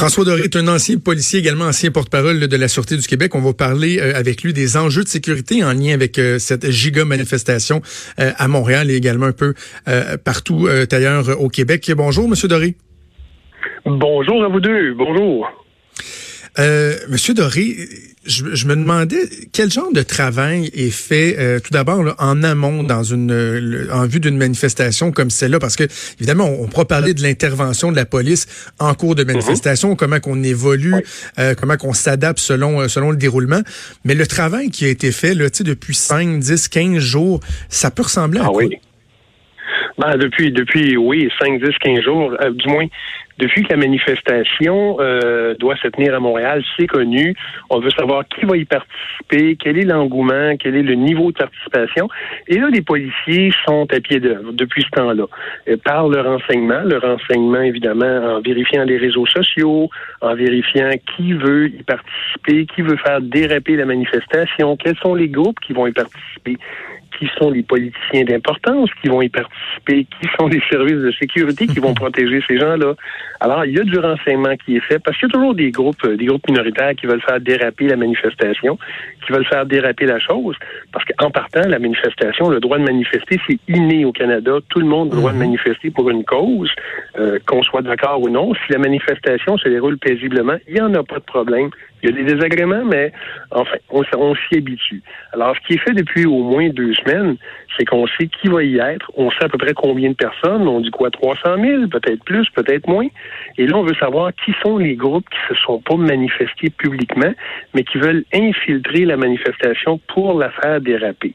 François Doré est un ancien policier, également ancien porte-parole de la Sûreté du Québec. On va parler euh, avec lui des enjeux de sécurité en lien avec euh, cette giga manifestation euh, à Montréal et également un peu partout ailleurs au Québec. Bonjour, Monsieur Doré. Bonjour à vous deux. Bonjour. Monsieur Doré, je, me demandais quel genre de travail est fait euh, tout d'abord en amont dans une en vue d'une manifestation comme celle-là? Parce que évidemment on, pourra parler de l'intervention de la police en cours de manifestation, comment qu'on évolue, euh, comment qu'on s'adapte selon euh, selon le déroulement, mais le travail qui a été fait là, depuis 5, 10, 15 jours, ça peut ressembler à ah, Oui. Ben, depuis, depuis, oui, 5, 10, 15 jours, du moins, depuis que la manifestation euh, doit se tenir à Montréal, c'est connu. On veut savoir qui va y participer, quel est l'engouement, quel est le niveau de participation. Et là, les policiers sont à pied d'œuvre depuis ce temps-là. Euh, par le renseignement, le renseignement évidemment en vérifiant les réseaux sociaux, en vérifiant qui veut y participer, qui veut faire déraper la manifestation, quels sont les groupes qui vont y participer qui sont les politiciens d'importance qui vont y participer, qui sont les services de sécurité qui vont protéger ces gens-là. Alors, il y a du renseignement qui est fait parce qu'il y a toujours des groupes, des groupes minoritaires qui veulent faire déraper la manifestation, qui veulent faire déraper la chose. Parce qu'en partant, la manifestation, le droit de manifester, c'est inné au Canada. Tout le monde a le droit de mhm. manifester pour une cause, euh, qu'on soit d'accord ou non. Si la manifestation se déroule paisiblement, il n'y en a pas de problème. Il y a des désagréments, mais enfin, on, on s'y habitue. Alors, ce qui est fait depuis au moins deux semaines, c'est qu'on sait qui va y être, on sait à peu près combien de personnes, on dit quoi, 300 000, peut-être plus, peut-être moins. Et là, on veut savoir qui sont les groupes qui se sont pas manifestés publiquement, mais qui veulent infiltrer la manifestation pour la faire déraper.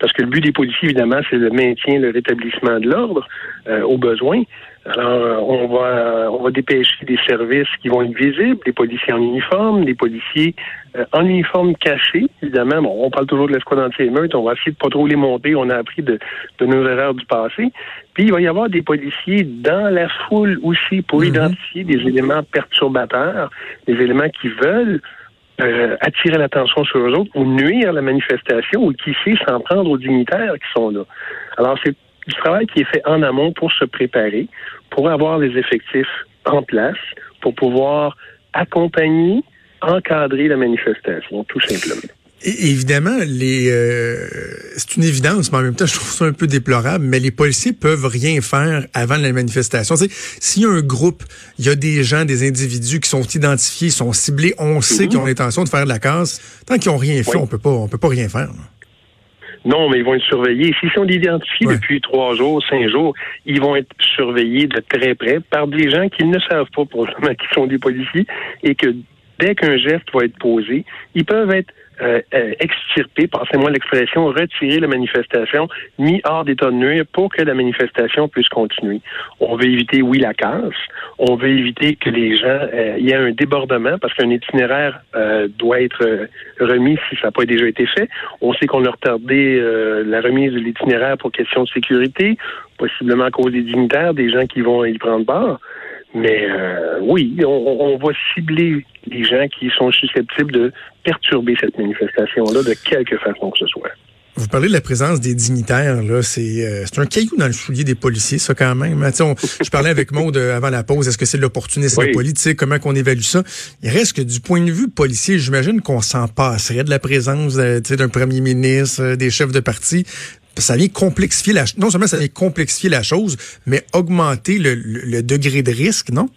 Parce que le but des policiers, évidemment, c'est le maintien, le rétablissement de l'ordre euh, au besoin. Alors, euh, on va on va dépêcher des services qui vont être visibles, des policiers en uniforme, des policiers euh, en uniforme caché, évidemment. Bon, on parle toujours de l'escouade anti-émeute, on va essayer de pas trop les monter, on a appris de, de nos erreurs du passé. Puis il va y avoir des policiers dans la foule aussi pour mhm. identifier des éléments perturbateurs, des éléments qui veulent euh, attirer l'attention sur eux autres ou nuire à la manifestation ou qui sait s'en prendre aux dignitaires qui sont là. Alors c'est du travail qui est fait en amont pour se préparer, pour avoir les effectifs en place, pour pouvoir accompagner, encadrer la manifestation, tout simplement. évidemment, les euh, c'est une évidence, mais en même temps, je trouve ça un peu déplorable, mais les policiers peuvent rien faire avant la manifestation. S'il y a un groupe, il y a des gens, des individus qui sont identifiés, sont ciblés, on sait mhm. qu'ils ont l'intention de faire de la casse, tant qu'ils ont rien fait, on peut pas on peut pas rien faire. Non, mais ils vont être surveillés. S'ils sont identifiés depuis trois jours, cinq jours, ils vont être surveillés de très près par des gens qui ne savent pas probablement qui sont des policiers et que dès qu'un geste va être posé, ils peuvent être euh, euh, extirper, passez-moi l'expression, retirer la manifestation, mis hors d'état de nuire pour que la manifestation puisse continuer. On veut éviter, oui, la casse. On veut éviter que les gens, euh, il y ait un débordement parce qu'un itinéraire doit être remis si ça n'a pas déjà été fait. On sait qu'on a retardé la remise de l'itinéraire pour question de sécurité, possiblement à cause des dignitaires, des gens qui vont y prendre part. Mais euh, oui, on, va cibler les gens qui sont susceptibles de perturber cette manifestation-là de quelque façon que ce soit. Vous parlez de la présence des dignitaires, là, c'est euh, un caillou dans le soulier des policiers, ça quand même. je parlais avec Maud euh, avant la pause, est-ce que c'est de l'opportunisme politique, comment qu'on évalue ça? Il reste que du point de vue policier, j'imagine qu'on s'en passerait de la présence d'un premier ministre, des chefs de parti ça vient complexifier la non seulement ça vient complexifier la chose, mais augmenter le, degré de risque, non?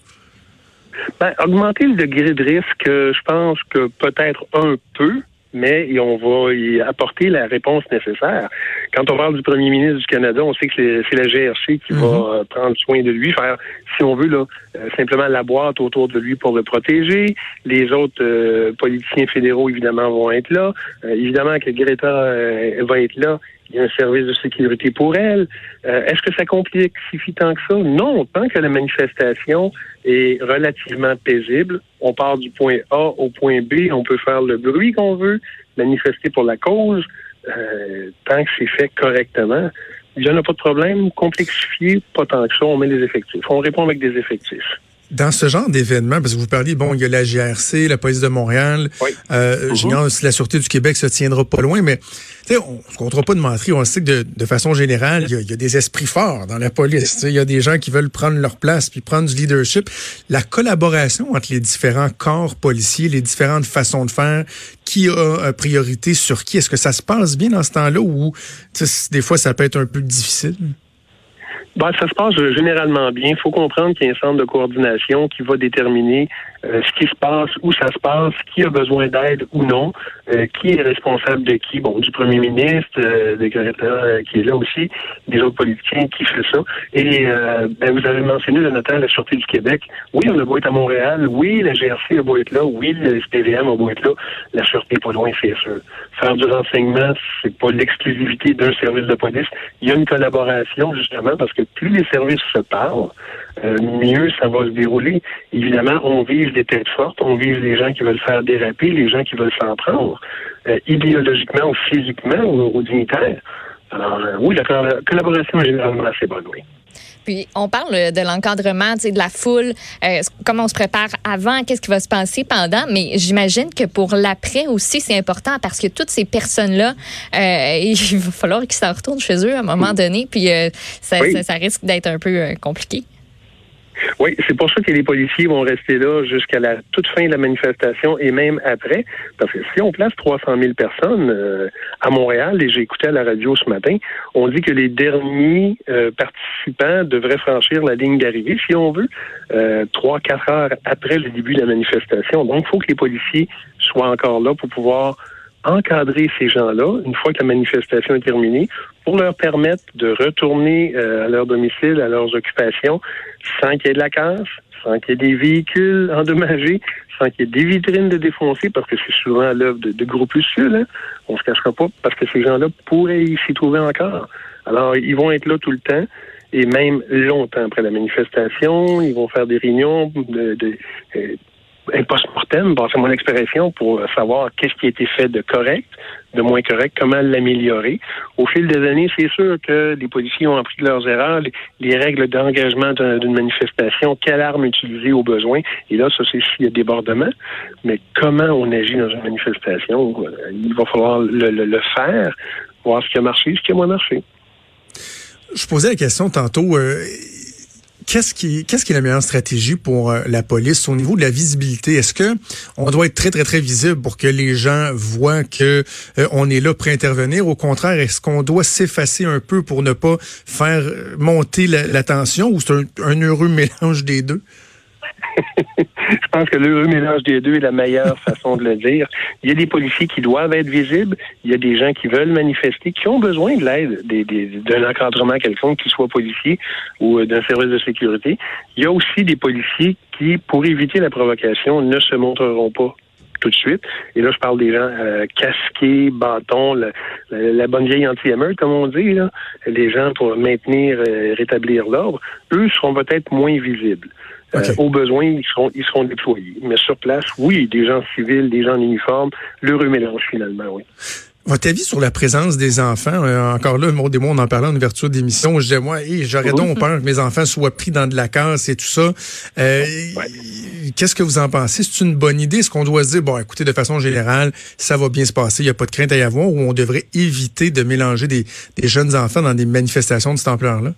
Ben, augmenter le degré de risque, euh, je pense que peut-être un peu, mais on va y apporter la réponse nécessaire. Quand on parle du premier ministre du Canada, on sait que c'est la GRC qui va mm-hmm. euh, prendre soin de lui, faire, si on veut, là, euh, simplement la boîte autour de lui pour le protéger. Les autres politiciens fédéraux, évidemment, vont être là. évidemment que Greta va être là il y a un service de sécurité pour elle. Euh, est-ce que ça complexifie tant que ça? Non, tant que la manifestation est relativement paisible, on part du point A au point B, on peut faire le bruit qu'on veut, manifester pour la cause, euh, tant que c'est fait correctement. Il n'y en a pas de problème. Complexifier, pas tant que ça, on met des effectifs. On répond avec des effectifs. Dans ce genre d'événement, parce que vous parliez, bon, il y a la GRC, la police de Montréal, oui. euh, mm si la Sûreté du Québec se tiendra pas loin, mais on ne se comptera pas de mentir, on sait que de, de façon générale, il y, a, il y, a, des esprits forts dans la police. Il y a des gens qui veulent prendre leur place puis prendre du leadership. La collaboration entre les différents corps policiers, les différentes façons de faire, qui a priorité sur qui, est-ce que ça se passe bien dans ce temps-là ou des fois ça peut être un peu difficile? Ben, ça se passe généralement bien. Il faut comprendre qu'il y a un centre de coordination qui va déterminer euh, ce qui se passe, où ça se passe, qui a besoin d'aide ou non, euh, qui est responsable de qui. Bon, du premier ministre, euh, des euh, qui est là aussi, des autres politiciens qui fait ça. Et ben, vous avez mentionné le notaire de la Sûreté du Québec. Oui, on a beau être à Montréal. Oui, la GRC a beau être là. Oui, le SPVM a beau être là. La Sûreté n'est pas loin, c'est sûr. Faire du renseignement, c'est pas l'exclusivité d'un service de police. Il y a une collaboration, justement, parce que plus les services se parlent, mieux ça va se dérouler. Évidemment, on vise des têtes fortes, on vise les gens qui veulent faire déraper, les gens qui veulent s'en prendre, euh, idéologiquement ou physiquement ou, ou dignitaire. Alors, euh, oui, la collaboration est généralement assez bonne, oui. Puis on parle de l'encadrement, de la foule, euh, comment on se prépare avant, qu'est-ce qui va se passer pendant, mais j'imagine que pour l'après aussi, c'est important parce que toutes ces personnes-là, euh, il va falloir qu'ils s'en retournent chez eux à un moment donné, puis euh, ça, oui. ça, ça, risque d'être un peu compliqué. Oui, c'est pour ça que les policiers vont rester là jusqu'à la toute fin de la manifestation et même après. Parce que si on place 300 000 personnes euh, à Montréal, et j'ai écouté à la radio ce matin, on dit que les derniers euh, participants devraient franchir la ligne d'arrivée, si on veut, euh, trois, quatre heures après le début de la manifestation. Donc, il faut que les policiers soient encore là pour pouvoir encadrer ces gens-là une fois que la manifestation est terminée pour leur permettre de retourner euh, à leur domicile, à leurs occupations, sans qu'il y ait de la casse, sans qu'il y ait des véhicules endommagés, sans qu'il y ait des vitrines de défoncées, parce que c'est souvent l'œuvre de, de groupuscules, hein? on se cachera pas, parce que ces gens-là pourraient s'y trouver encore. Alors, ils vont être là tout le temps et même longtemps après la manifestation. Ils vont faire des réunions de, de, euh, un post-mortem, mon expression, pour savoir qu'est-ce qui a été fait de correct, de moins correct, comment l'améliorer. Au fil des années, c'est sûr que les policiers ont appris de leurs erreurs, les, les règles d'engagement d'une manifestation, quelle arme utiliser au besoin. Et là, ça, c'est s'il y a débordement. Mais comment on agit dans une manifestation, il va falloir le faire, voir ce qui a marché, ce qui a moins marché. Je posais la question tantôt. Euh Qu'est-ce qui, qu'est-ce qui est la meilleure stratégie pour euh, la police au niveau de la visibilité? Est-ce que on doit être très, très, très visible pour que les gens voient que euh, on est là pour intervenir? Au contraire, est-ce qu'on doit s'effacer un peu pour ne pas faire monter la, tension ou c'est un heureux mélange des deux? je pense que l'heureux mélange des deux est la meilleure façon de le dire. Il y a des policiers qui doivent être visibles, il y a des gens qui veulent manifester, qui ont besoin de l'aide d'un encadrement quelconque, qu'il soit policier ou d'un service de sécurité. Il y a aussi des policiers qui, pour éviter la provocation, ne se montreront pas tout de suite. Et là, je parle des gens euh, casqués, bâtons, la, la, la, bonne vieille anti-émeute, comme on dit, là. les gens pour maintenir, euh, rétablir l'ordre. Eux seront peut-être moins visibles. Okay. Euh, au besoin, ils seront, ils seront déployés. Mais sur place, oui, des gens civils, des gens en uniforme, l'heureux mélange finalement, oui. Votre avis sur la présence des enfants, euh, encore là, Maud et moi, on en parlait en ouverture d'émission. Je disais, moi, hey, j'aurais donc peur que mes enfants soient pris dans de la casse et tout ça. Euh, ouais. Qu'est-ce que vous en pensez? C'est une bonne idée? Est-ce qu'on doit se dire, bon, écoutez, de façon générale, ça va bien se passer, il n'y a pas de crainte à y avoir, ou on devrait éviter de mélanger des, des jeunes enfants dans des manifestations de cette ampleur-là?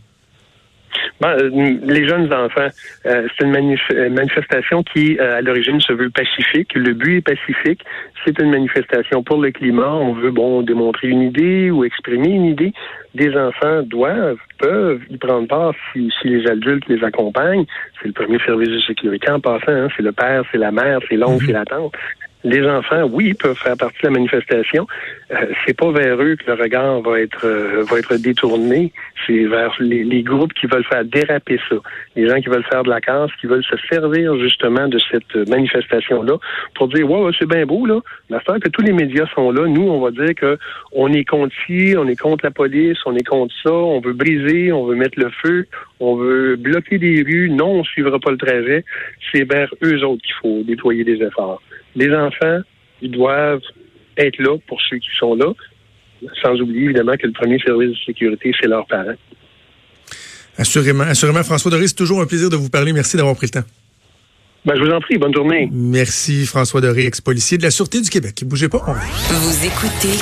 Ben, les jeunes enfants, euh, c'est une manif manifestation qui, euh, à l'origine, se veut pacifique. Le but est pacifique. C'est une manifestation pour le climat. On veut, bon, démontrer une idée ou exprimer une idée. Des enfants doivent, peuvent y prendre part si, si les adultes les accompagnent. C'est le premier service de sécurité en passant. Hein. C'est le père, c'est la mère, c'est l'oncle, -hmm. c'est la tante les enfants, oui, peuvent faire partie de la manifestation. Euh, c'est pas vers eux que le regard va être euh, va être détourné. C'est vers les, les, groupes qui veulent faire déraper ça. Les gens qui veulent faire de la casse, qui veulent se servir justement de cette manifestation-là pour dire ouais c'est bien beau là. La fois que tous les médias sont là, nous on va dire que on est contre ci, on est contre la police, on est contre ça, on veut briser, on veut mettre le feu, on veut bloquer des rues. Non, on suivra pas le trajet. C'est vers eux autres qu'il faut déployer des efforts les enfants, ils doivent être là pour ceux qui sont là, sans oublier évidemment que le premier service de sécurité, c'est leurs parents. Assurément, assurément. François Doris, c'est toujours un plaisir de vous parler. Merci d'avoir pris le temps. Ben, je vous en prie, bonne journée. Merci François Doré, ex-policier de la Sûreté du Québec. Bougez pas, on Vous écoutez